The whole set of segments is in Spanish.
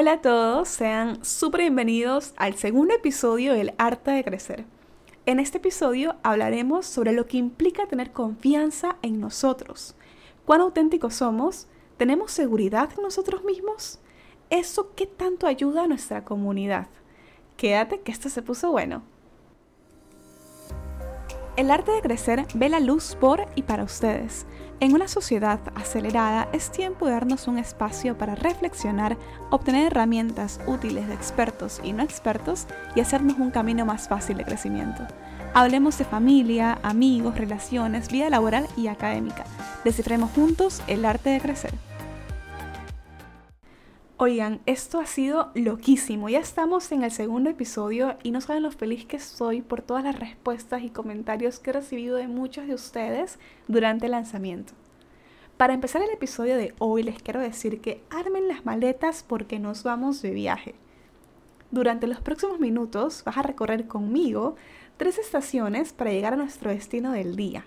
Hola a todos, sean súper bienvenidos al segundo episodio del Arte de Crecer. En este episodio hablaremos sobre lo que implica tener confianza en nosotros. ¿Cuán auténticos somos? ¿Tenemos seguridad en nosotros mismos? ¿Eso qué tanto ayuda a nuestra comunidad? Quédate que esto se puso bueno. El arte de crecer ve la luz por y para ustedes. En una sociedad acelerada es tiempo de darnos un espacio para reflexionar, obtener herramientas útiles de expertos y no expertos y hacernos un camino más fácil de crecimiento. Hablemos de familia, amigos, relaciones, vida laboral y académica. Descifremos juntos el arte de crecer. Oigan, esto ha sido loquísimo. Ya estamos en el segundo episodio y no saben lo feliz que estoy por todas las respuestas y comentarios que he recibido de muchos de ustedes durante el lanzamiento. Para empezar el episodio de hoy les quiero decir que armen las maletas porque nos vamos de viaje. Durante los próximos minutos vas a recorrer conmigo tres estaciones para llegar a nuestro destino del día.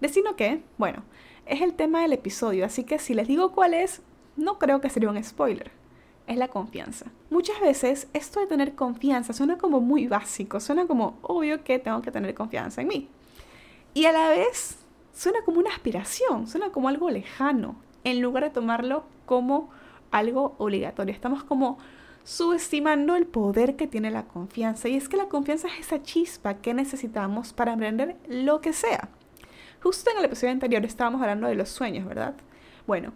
¿Destino qué? Bueno, es el tema del episodio, así que si les digo cuál es, no creo que sería un spoiler es la confianza. Muchas veces esto de tener confianza suena como muy básico, suena como obvio que tengo que tener confianza en mí. Y a la vez suena como una aspiración, suena como algo lejano, en lugar de tomarlo como algo obligatorio. Estamos como subestimando el poder que tiene la confianza. Y es que la confianza es esa chispa que necesitamos para emprender lo que sea. Justo en el episodio anterior estábamos hablando de los sueños, ¿verdad? Bueno,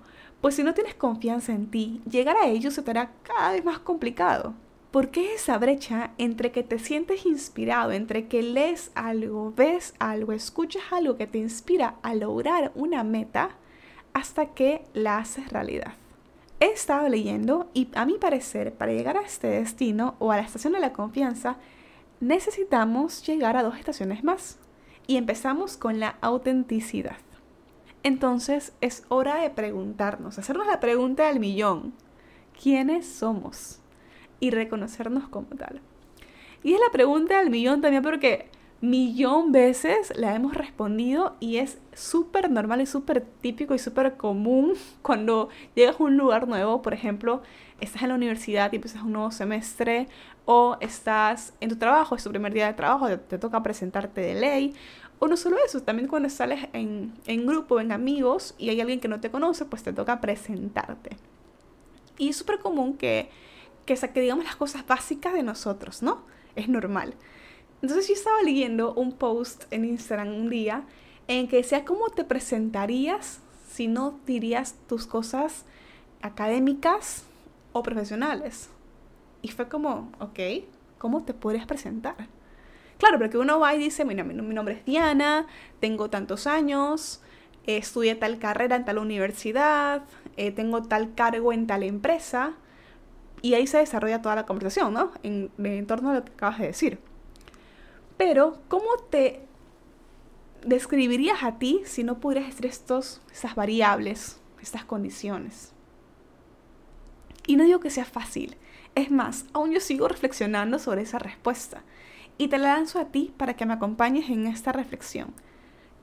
pues si no tienes confianza en ti, llegar a ellos se te hará cada vez más complicado. ¿Por qué esa brecha entre que te sientes inspirado, entre que lees algo, ves algo, escuchas algo que te inspira a lograr una meta hasta que la haces realidad? He estado leyendo y a mi parecer, para llegar a este destino o a la estación de la confianza, necesitamos llegar a dos estaciones más. Y empezamos con la autenticidad. Entonces es hora de preguntarnos, hacernos la pregunta del millón. ¿Quiénes somos? Y reconocernos como tal. Y es la pregunta del millón también porque millón veces la hemos respondido y es súper normal y súper típico y súper común cuando llegas a un lugar nuevo, por ejemplo, estás en la universidad y empiezas un nuevo semestre o estás en tu trabajo, es tu primer día de trabajo, te toca presentarte de ley o no solo eso, también cuando sales en, en grupo, en amigos, y hay alguien que no te conoce, pues te toca presentarte. Y es súper común que, que, que digamos las cosas básicas de nosotros, ¿no? Es normal. Entonces yo estaba leyendo un post en Instagram un día en que decía cómo te presentarías si no dirías tus cosas académicas o profesionales. Y fue como, ok, ¿cómo te podrías presentar? Claro, porque uno va y dice, mira, mi, nombre es Diana, tengo tantos años, estudié tal carrera en tal universidad, eh, tengo tal cargo en tal empresa, y ahí se desarrolla toda la conversación, ¿no? En, en torno a lo que acabas de decir. Pero, ¿cómo te describirías a ti si no pudieras decir estos, esas variables, estas condiciones? Y no digo que sea fácil. Es más, aún yo sigo reflexionando sobre esa respuesta y te la lanzo a ti para que me acompañes en esta reflexión.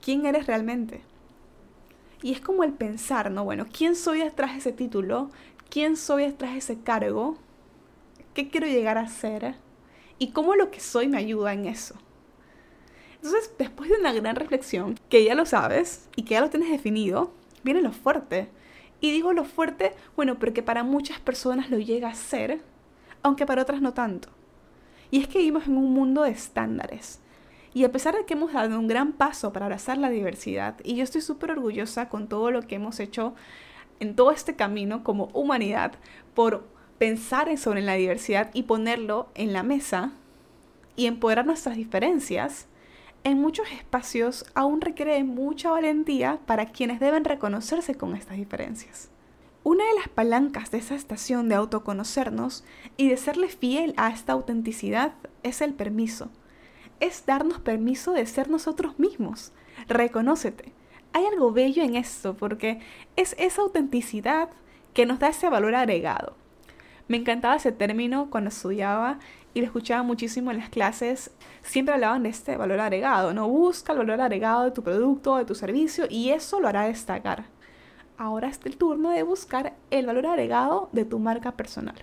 ¿Quién eres realmente? Y es como el pensar, ¿no? Bueno, ¿quién soy detrás de ese título? ¿Quién soy detrás de ese cargo? ¿Qué quiero llegar a ser? ¿Y cómo lo que soy me ayuda en eso? Entonces, después de una gran reflexión, que ya lo sabes y que ya lo tienes definido, viene lo fuerte. Y digo lo fuerte, bueno, porque para muchas personas lo llega a ser, aunque para otras no tanto. Y es que vivimos en un mundo de estándares. Y a pesar de que hemos dado un gran paso para abrazar la diversidad, y yo estoy súper orgullosa con todo lo que hemos hecho en todo este camino como humanidad por pensar sobre la diversidad y ponerlo en la mesa y empoderar nuestras diferencias, en muchos espacios aún requiere mucha valentía para quienes deben reconocerse con estas diferencias. Una de las palancas de esa estación de autoconocernos y de serle fiel a esta autenticidad es el permiso. Es darnos permiso de ser nosotros mismos. Reconócete. Hay algo bello en esto porque es esa autenticidad que nos da ese valor agregado. Me encantaba ese término cuando estudiaba y lo escuchaba muchísimo en las clases. Siempre hablaban de este valor agregado, ¿no? Busca el valor agregado de tu producto, de tu servicio y eso lo hará destacar ahora es el turno de buscar el valor agregado de tu marca personal.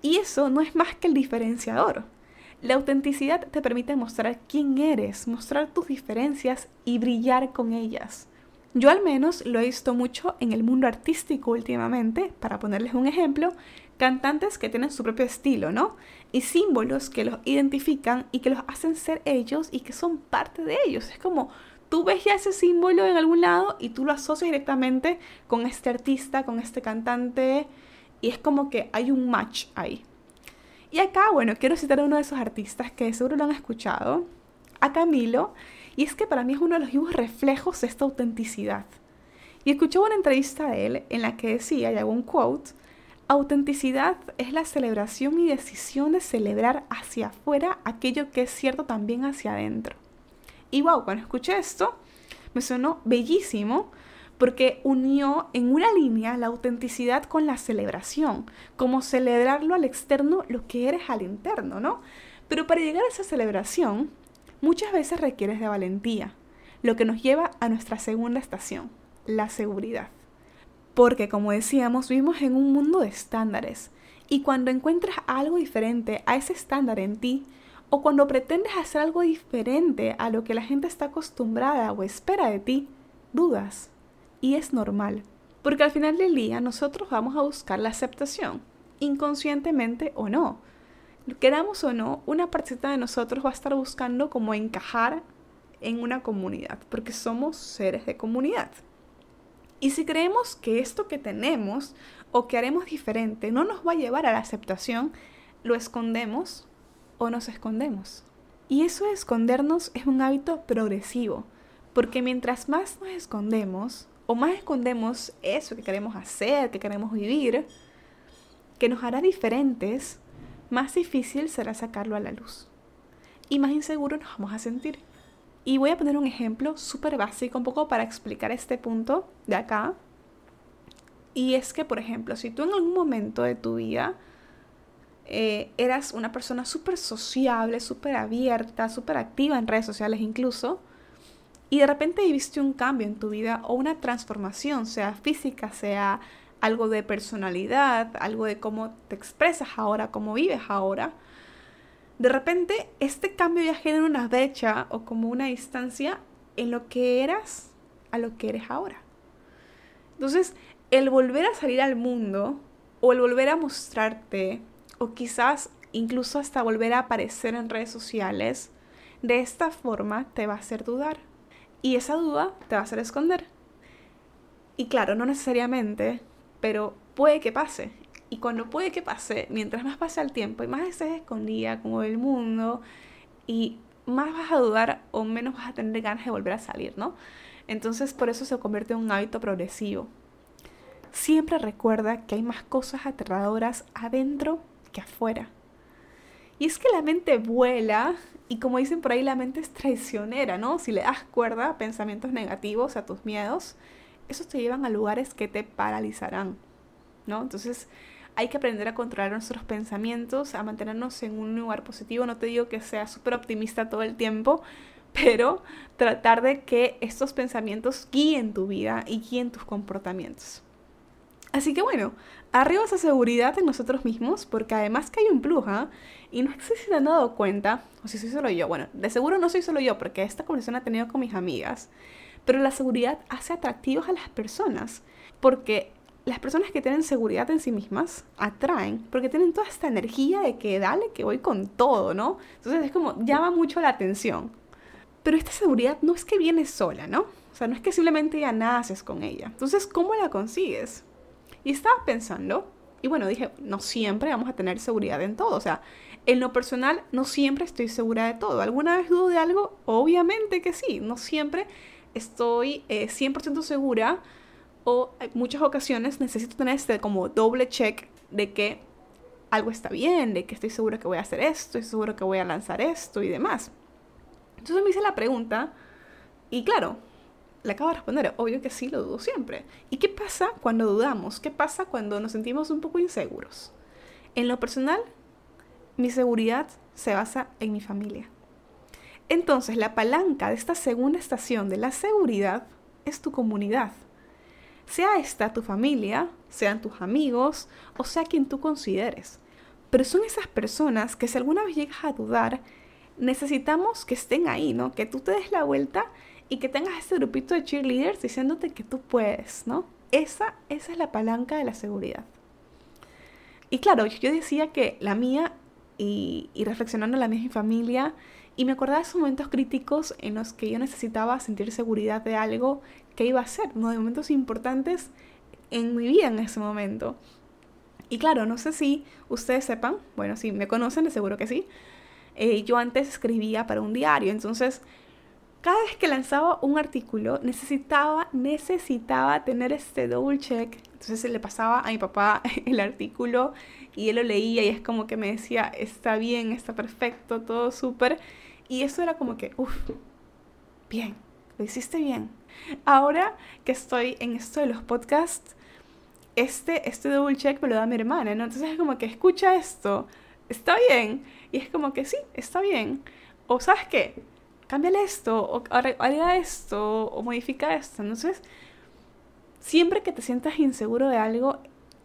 Y eso no es más que el diferenciador. La autenticidad te permite mostrar quién eres, mostrar tus diferencias y brillar con ellas. Yo al menos lo he visto mucho en el mundo artístico últimamente, para ponerles un ejemplo, cantantes que tienen su propio estilo, ¿no? Y símbolos que los identifican y que los hacen ser ellos y que son parte de ellos. Es como tú ves ya ese símbolo en algún lado y tú lo asocias directamente con este artista, con este cantante, y es como que hay un match ahí. Y acá, bueno, quiero citar a uno de esos artistas que seguro lo han escuchado, a Camilo, y es que para mí es uno de los vivos reflejos de esta autenticidad. Y escuché una entrevista de él en la que decía, y hago un quote, autenticidad es la celebración y decisión de celebrar hacia afuera aquello que es cierto también hacia adentro. Y wow, cuando escuché esto, me sonó bellísimo porque unió en una línea la autenticidad con la celebración, como celebrarlo al externo lo que eres al interno, ¿no? Pero para llegar a esa celebración, muchas veces requieres de valentía, lo que nos lleva a nuestra segunda estación, la seguridad. Porque como decíamos, vivimos en un mundo de estándares, y cuando encuentras algo diferente a ese estándar en ti, o cuando pretendes hacer algo diferente a lo que la gente está acostumbrada o espera de ti, dudas. Y es normal, porque al final del día nosotros vamos a buscar la aceptación, inconscientemente o no queramos o no, una partecita de nosotros va a estar buscando como encajar en una comunidad, porque somos seres de comunidad. Y si creemos que esto que tenemos o que haremos diferente no nos va a llevar a la aceptación, lo escondemos o nos escondemos. Y eso de escondernos es un hábito progresivo, porque mientras más nos escondemos, o más escondemos eso que queremos hacer, que queremos vivir, que nos hará diferentes, más difícil será sacarlo a la luz. Y más inseguro nos vamos a sentir. Y voy a poner un ejemplo súper básico, un poco para explicar este punto de acá. Y es que, por ejemplo, si tú en algún momento de tu vida eh, eras una persona súper sociable, súper abierta, súper activa en redes sociales incluso, y de repente viviste un cambio en tu vida o una transformación, sea física, sea algo de personalidad, algo de cómo te expresas ahora, cómo vives ahora, de repente este cambio ya genera una brecha o como una distancia en lo que eras a lo que eres ahora. Entonces, el volver a salir al mundo o el volver a mostrarte o quizás incluso hasta volver a aparecer en redes sociales, de esta forma te va a hacer dudar. Y esa duda te va a hacer esconder. Y claro, no necesariamente pero puede que pase. Y cuando puede que pase, mientras más pasa el tiempo y más estés escondida como el mundo y más vas a dudar o menos vas a tener ganas de volver a salir, ¿no? Entonces por eso se convierte en un hábito progresivo. Siempre recuerda que hay más cosas aterradoras adentro que afuera. Y es que la mente vuela y como dicen por ahí, la mente es traicionera, ¿no? Si le das cuerda a pensamientos negativos, a tus miedos, esos te llevan a lugares que te paralizarán, ¿no? Entonces hay que aprender a controlar nuestros pensamientos, a mantenernos en un lugar positivo. No te digo que seas súper optimista todo el tiempo, pero tratar de que estos pensamientos guíen tu vida y guíen tus comportamientos. Así que bueno, arriba esa seguridad en nosotros mismos, porque además que hay un plus, ¿ah? Y no sé si se han dado cuenta, o si soy solo yo, bueno, de seguro no soy solo yo, porque esta conversación la he tenido con mis amigas, pero la seguridad hace atractivos a las personas, porque las personas que tienen seguridad en sí mismas atraen, porque tienen toda esta energía de que dale, que voy con todo, ¿no? Entonces es como, llama mucho la atención. Pero esta seguridad no es que viene sola, ¿no? O sea, no es que simplemente ya naces con ella. Entonces, ¿cómo la consigues? Y estaba pensando, y bueno, dije, no siempre vamos a tener seguridad en todo. O sea, en lo personal, no siempre estoy segura de todo. ¿Alguna vez dudo de algo? Obviamente que sí. No siempre estoy 100% eh, segura o en muchas ocasiones necesito tener este como doble check de que algo está bien, de que estoy segura que voy a hacer esto, estoy segura que voy a lanzar esto y demás. Entonces me hice la pregunta y claro, le acabo de responder, obvio que sí, lo dudo siempre. ¿Y qué pasa cuando dudamos? ¿Qué pasa cuando nos sentimos un poco inseguros? En lo personal, mi seguridad se basa en mi familia. Entonces, la palanca de esta segunda estación de la seguridad es tu comunidad. Sea esta tu familia, sean tus amigos o sea quien tú consideres. Pero son esas personas que si alguna vez llegas a dudar, necesitamos que estén ahí, ¿no? Que tú te des la vuelta y que tengas ese grupito de cheerleaders diciéndote que tú puedes, ¿no? Esa, esa es la palanca de la seguridad. Y claro, yo decía que la mía, y, y reflexionando la mía y mi familia, y me acordaba de esos momentos críticos en los que yo necesitaba sentir seguridad de algo que iba a hacer, ¿no? De momentos importantes en mi vida en ese momento. Y claro, no sé si ustedes sepan, bueno, si me conocen, de seguro que sí. Eh, yo antes escribía para un diario, entonces cada vez que lanzaba un artículo necesitaba, necesitaba tener este double check. Entonces le pasaba a mi papá el artículo y él lo leía y es como que me decía, está bien, está perfecto, todo súper. Y eso era como que, uff, bien, lo hiciste bien. Ahora que estoy en esto de los podcasts, este, este double check me lo da mi hermana, ¿no? Entonces es como que escucha esto, está bien. Y es como que sí, está bien. O sabes qué, cámbiale esto, o haga esto, o modifica esto. Entonces, siempre que te sientas inseguro de algo,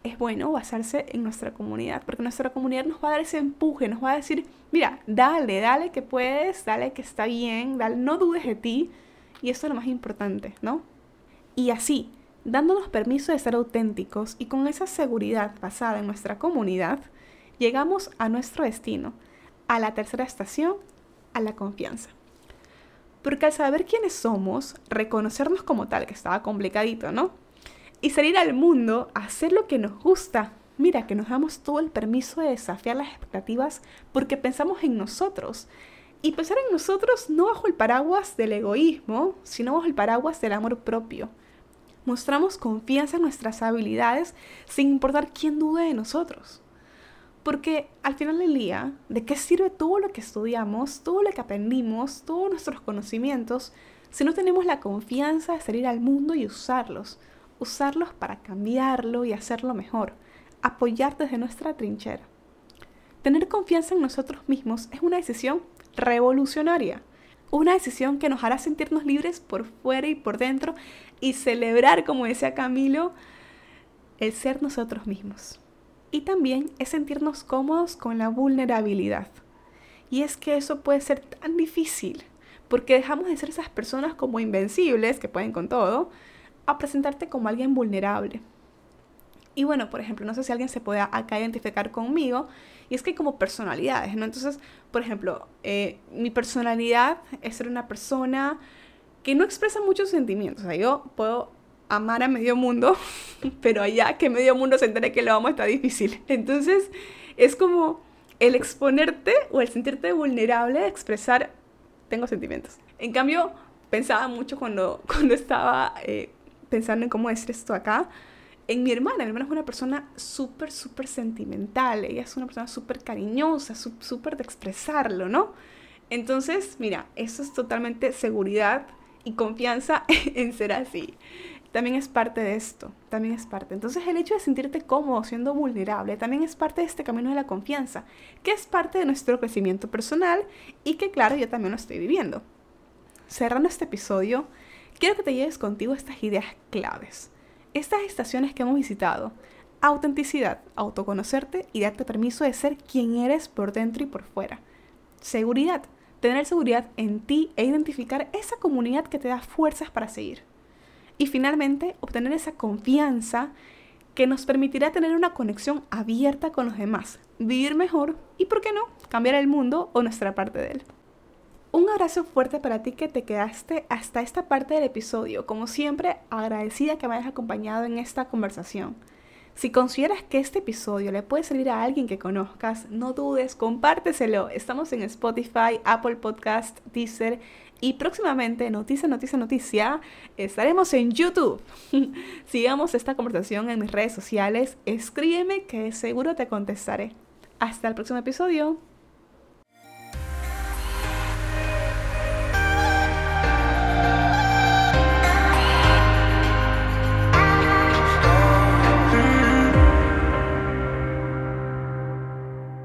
es bueno basarse en nuestra comunidad, porque nuestra comunidad nos va a dar ese empuje, nos va a decir, mira, dale, dale que puedes, dale que está bien, dale, no dudes de ti, y esto es lo más importante, ¿no? Y así, dándonos permiso de ser auténticos y con esa seguridad basada en nuestra comunidad, llegamos a nuestro destino, a la tercera estación, a la confianza. Porque al saber quiénes somos, reconocernos como tal, que estaba complicadito, ¿no? Y salir al mundo hacer lo que nos gusta. Mira, que nos damos todo el permiso de desafiar las expectativas porque pensamos en nosotros. Y pensar en nosotros no bajo el paraguas del egoísmo, sino bajo el paraguas del amor propio. Mostramos confianza en nuestras habilidades sin importar quién dude de nosotros. Porque al final del día, ¿de qué sirve todo lo que estudiamos, todo lo que aprendimos, todos nuestros conocimientos, si no tenemos la confianza de salir al mundo y usarlos? Usarlos para cambiarlo y hacerlo mejor. Apoyar desde nuestra trinchera. Tener confianza en nosotros mismos es una decisión revolucionaria. Una decisión que nos hará sentirnos libres por fuera y por dentro y celebrar, como decía Camilo, el ser nosotros mismos y también es sentirnos cómodos con la vulnerabilidad. Y es que eso puede ser tan difícil, porque dejamos de ser esas personas como invencibles, que pueden con todo, a presentarte como alguien vulnerable. Y bueno, por ejemplo, no sé si alguien se puede acá identificar conmigo, y es que hay como personalidades, ¿no? Entonces, por ejemplo, eh, mi personalidad es ser una persona que no expresa muchos sentimientos. O sea, yo puedo amar a medio mundo, pero allá que medio mundo se que lo amo está difícil. Entonces es como el exponerte o el sentirte vulnerable de expresar, tengo sentimientos. En cambio, pensaba mucho cuando, cuando estaba eh, pensando en cómo decir esto acá, en mi hermana. Mi hermana es una persona súper, súper sentimental. Ella es una persona súper cariñosa, súper de expresarlo, ¿no? Entonces, mira, eso es totalmente seguridad y confianza en ser así también es parte de esto, también es parte. Entonces el hecho de sentirte cómodo siendo vulnerable también es parte de este camino de la confianza, que es parte de nuestro crecimiento personal y que claro, yo también lo estoy viviendo. Cerrando este episodio, quiero que te lleves contigo estas ideas claves, estas estaciones que hemos visitado. Autenticidad, autoconocerte y darte permiso de ser quien eres por dentro y por fuera. Seguridad, tener seguridad en ti e identificar esa comunidad que te da fuerzas para seguir. Y finalmente, obtener esa confianza que nos permitirá tener una conexión abierta con los demás, vivir mejor y, ¿por qué no?, cambiar el mundo o nuestra parte de él. Un abrazo fuerte para ti que te quedaste hasta esta parte del episodio. Como siempre, agradecida que me hayas acompañado en esta conversación. Si consideras que este episodio le puede servir a alguien que conozcas, no dudes, compárteselo. Estamos en Spotify, Apple Podcast, Deezer y próximamente, noticia, noticia, noticia, estaremos en YouTube. Sigamos esta conversación en mis redes sociales. Escríbeme que seguro te contestaré. Hasta el próximo episodio.